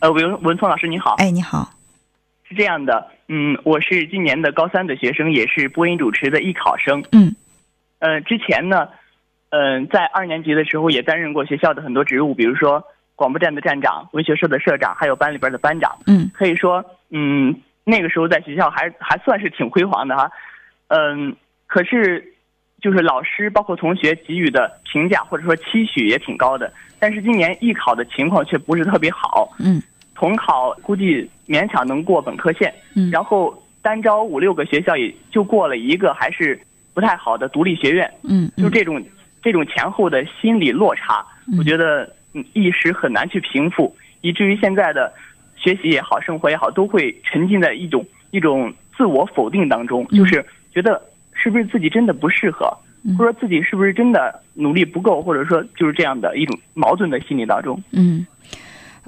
呃，文文聪老师你好。哎，你好。是这样的，嗯，我是今年的高三的学生，也是播音主持的艺考生。嗯。呃，之前呢，嗯，在二年级的时候也担任过学校的很多职务，比如说广播站的站长、文学社的社长，还有班里边的班长。嗯。可以说，嗯，那个时候在学校还还算是挺辉煌的哈。嗯，可是，就是老师包括同学给予的评价或者说期许也挺高的，但是今年艺考的情况却不是特别好。嗯。统考估计勉强能过本科线，嗯，然后单招五六个学校也就过了一个还是不太好的独立学院，嗯，就这种这种前后的心理落差，我觉得一时很难去平复，以至于现在的学习也好，生活也好，都会沉浸在一种一种自我否定当中，就是觉得是不是自己真的不适合，或者说自己是不是真的努力不够，或者说就是这样的一种矛盾的心理当中，嗯。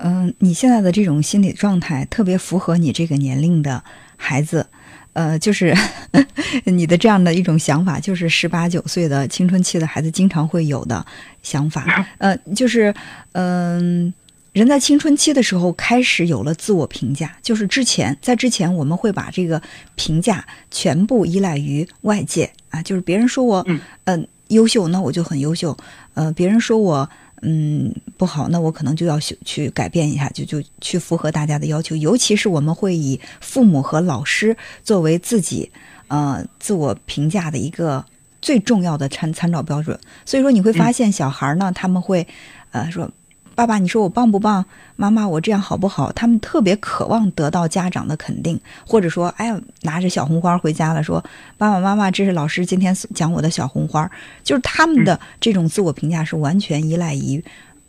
嗯，你现在的这种心理状态特别符合你这个年龄的孩子，呃，就是 你的这样的一种想法，就是十八九岁的青春期的孩子经常会有的想法。呃，就是嗯，人在青春期的时候开始有了自我评价，就是之前在之前我们会把这个评价全部依赖于外界啊，就是别人说我嗯优秀，那我就很优秀，呃，别人说我。嗯，不好，那我可能就要去去改变一下，就就去符合大家的要求。尤其是我们会以父母和老师作为自己呃自我评价的一个最重要的参参照标准。所以说，你会发现小孩呢，他们会呃说。爸爸，你说我棒不棒？妈妈，我这样好不好？他们特别渴望得到家长的肯定，或者说，哎呀，拿着小红花回家了，说爸爸妈妈，这是老师今天讲我的小红花。就是他们的这种自我评价是完全依赖于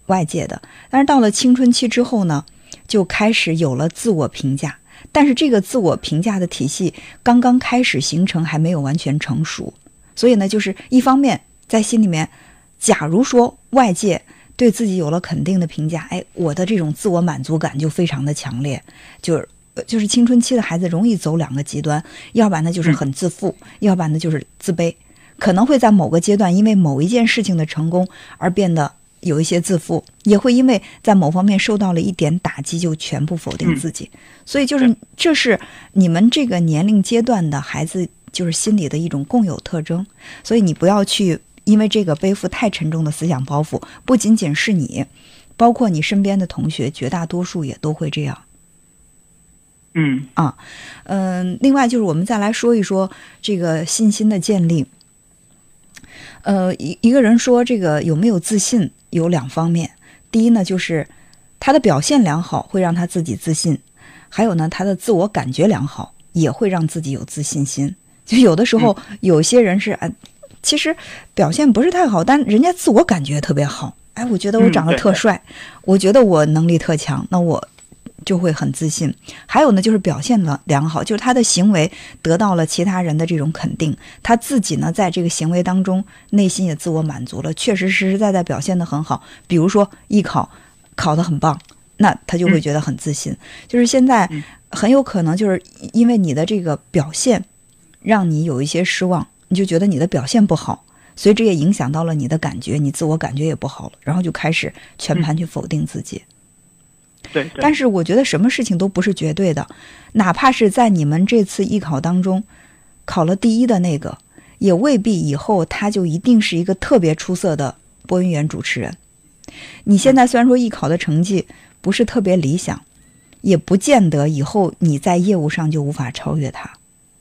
外界的。但是到了青春期之后呢，就开始有了自我评价，但是这个自我评价的体系刚刚开始形成，还没有完全成熟。所以呢，就是一方面在心里面，假如说外界。对自己有了肯定的评价，哎，我的这种自我满足感就非常的强烈，就是就是青春期的孩子容易走两个极端，要不然呢就是很自负，要不然呢就是自卑，可能会在某个阶段因为某一件事情的成功而变得有一些自负，也会因为在某方面受到了一点打击就全部否定自己，所以就是这是你们这个年龄阶段的孩子就是心理的一种共有特征，所以你不要去。因为这个背负太沉重的思想包袱，不仅仅是你，包括你身边的同学，绝大多数也都会这样。嗯啊，嗯，另外就是我们再来说一说这个信心的建立。呃，一一个人说这个有没有自信，有两方面。第一呢，就是他的表现良好会让他自己自信；还有呢，他的自我感觉良好也会让自己有自信心。就有的时候，有些人是啊。其实表现不是太好，但人家自我感觉特别好。哎，我觉得我长得特帅，我觉得我能力特强，那我就会很自信。还有呢，就是表现的良好，就是他的行为得到了其他人的这种肯定，他自己呢在这个行为当中内心也自我满足了，确实实实在在表现的很好。比如说艺考考得很棒，那他就会觉得很自信。就是现在很有可能就是因为你的这个表现，让你有一些失望。你就觉得你的表现不好，所以这也影响到了你的感觉，你自我感觉也不好了，然后就开始全盘去否定自己。对，但是我觉得什么事情都不是绝对的，哪怕是在你们这次艺考当中考了第一的那个，也未必以后他就一定是一个特别出色的播音员主持人。你现在虽然说艺考的成绩不是特别理想，也不见得以后你在业务上就无法超越他。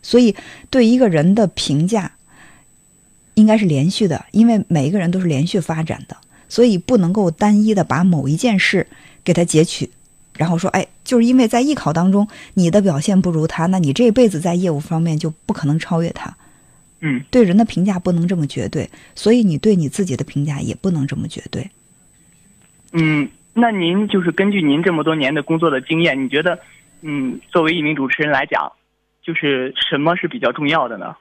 所以，对一个人的评价。应该是连续的，因为每一个人都是连续发展的，所以不能够单一的把某一件事给他截取，然后说，哎，就是因为在艺考当中你的表现不如他，那你这辈子在业务方面就不可能超越他。嗯，对人的评价不能这么绝对，所以你对你自己的评价也不能这么绝对。嗯，那您就是根据您这么多年的工作的经验，你觉得，嗯，作为一名主持人来讲，就是什么是比较重要的呢？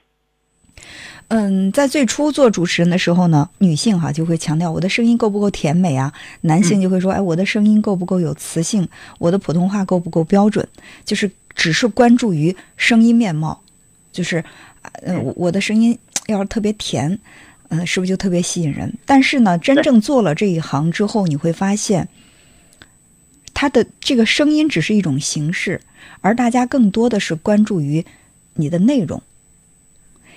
嗯，在最初做主持人的时候呢，女性哈就会强调我的声音够不够甜美啊，男性就会说，哎，我的声音够不够有磁性，我的普通话够不够标准，就是只是关注于声音面貌，就是，呃，我的声音要是特别甜，嗯，是不是就特别吸引人？但是呢，真正做了这一行之后，你会发现。它的这个声音只是一种形式，而大家更多的是关注于你的内容。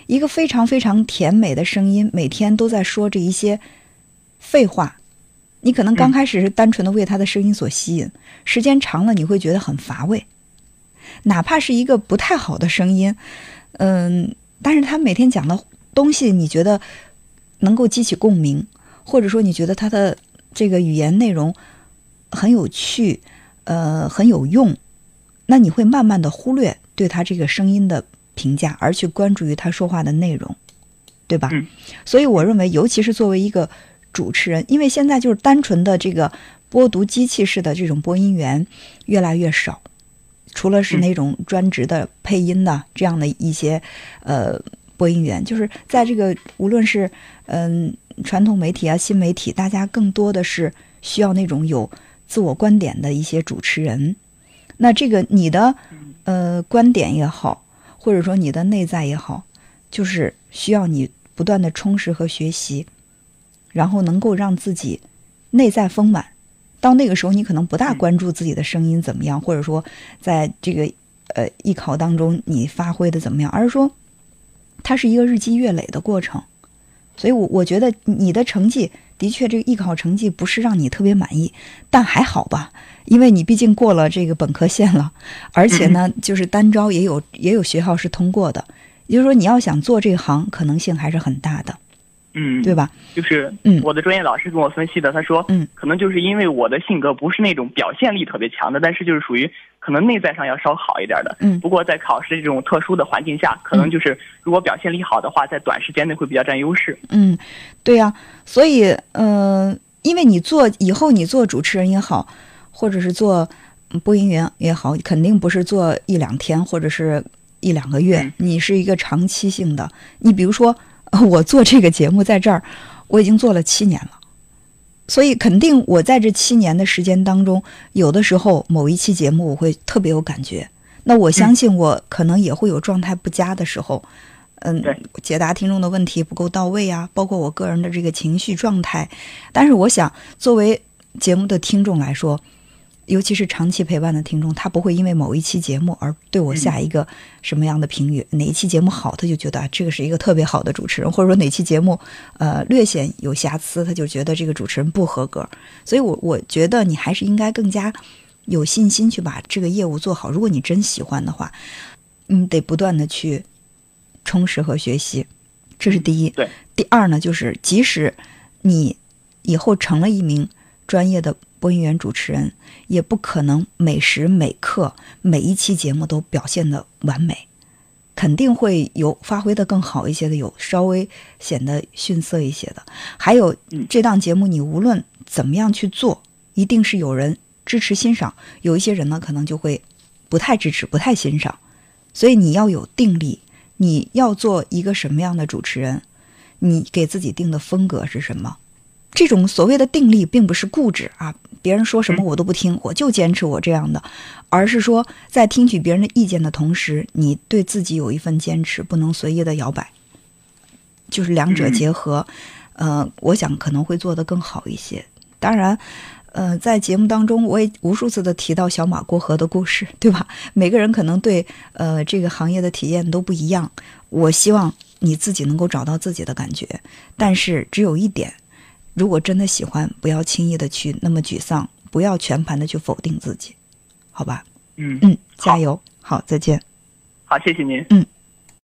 一个非常非常甜美的声音，每天都在说着一些废话。你可能刚开始是单纯的为他的声音所吸引，时间长了你会觉得很乏味。哪怕是一个不太好的声音，嗯，但是他每天讲的东西你觉得能够激起共鸣，或者说你觉得他的这个语言内容很有趣，呃，很有用，那你会慢慢的忽略对他这个声音的评价，而去关注于他说话的内容，对吧？嗯。所以我认为，尤其是作为一个。主持人，因为现在就是单纯的这个播读机器式的这种播音员越来越少，除了是那种专职的配音的这样的一些呃播音员，就是在这个无论是嗯传统媒体啊新媒体，大家更多的是需要那种有自我观点的一些主持人。那这个你的呃观点也好，或者说你的内在也好，就是需要你不断的充实和学习。然后能够让自己内在丰满，到那个时候你可能不大关注自己的声音怎么样，或者说在这个呃艺考当中你发挥的怎么样，而是说它是一个日积月累的过程。所以，我我觉得你的成绩的确这个艺考成绩不是让你特别满意，但还好吧，因为你毕竟过了这个本科线了，而且呢，就是单招也有也有学校是通过的，也就是说你要想做这行，可能性还是很大的。嗯，对吧？就是，嗯，我的专业老师跟我分析的，他说，嗯，可能就是因为我的性格不是那种表现力特别强的，但是就是属于可能内在上要稍好一点的，嗯。不过在考试这种特殊的环境下，可能就是如果表现力好的话，在短时间内会比较占优势。嗯，对呀，所以，嗯，因为你做以后你做主持人也好，或者是做播音员也好，肯定不是做一两天或者是一两个月，你是一个长期性的。你比如说。我做这个节目在这儿，我已经做了七年了，所以肯定我在这七年的时间当中，有的时候某一期节目我会特别有感觉。那我相信我可能也会有状态不佳的时候，嗯，解答听众的问题不够到位啊，包括我个人的这个情绪状态。但是我想，作为节目的听众来说。尤其是长期陪伴的听众，他不会因为某一期节目而对我下一个什么样的评语。哪一期节目好，他就觉得这个是一个特别好的主持人，或者说哪期节目呃略显有瑕疵，他就觉得这个主持人不合格。所以，我我觉得你还是应该更加有信心去把这个业务做好。如果你真喜欢的话，你，得不断的去充实和学习，这是第一。对。第二呢，就是即使你以后成了一名专业的。播音员、主持人也不可能每时每刻、每一期节目都表现的完美，肯定会有发挥的更好一些的，有稍微显得逊色一些的。还有这档节目，你无论怎么样去做，一定是有人支持欣赏，有一些人呢可能就会不太支持、不太欣赏。所以你要有定力，你要做一个什么样的主持人，你给自己定的风格是什么？这种所谓的定力，并不是固执啊。别人说什么我都不听，我就坚持我这样的，而是说在听取别人的意见的同时，你对自己有一份坚持，不能随意的摇摆，就是两者结合，呃，我想可能会做得更好一些。当然，呃，在节目当中我也无数次的提到小马过河的故事，对吧？每个人可能对呃这个行业的体验都不一样，我希望你自己能够找到自己的感觉，但是只有一点。如果真的喜欢，不要轻易的去那么沮丧，不要全盘的去否定自己，好吧？嗯嗯，加油，好，再见。好，谢谢您。嗯。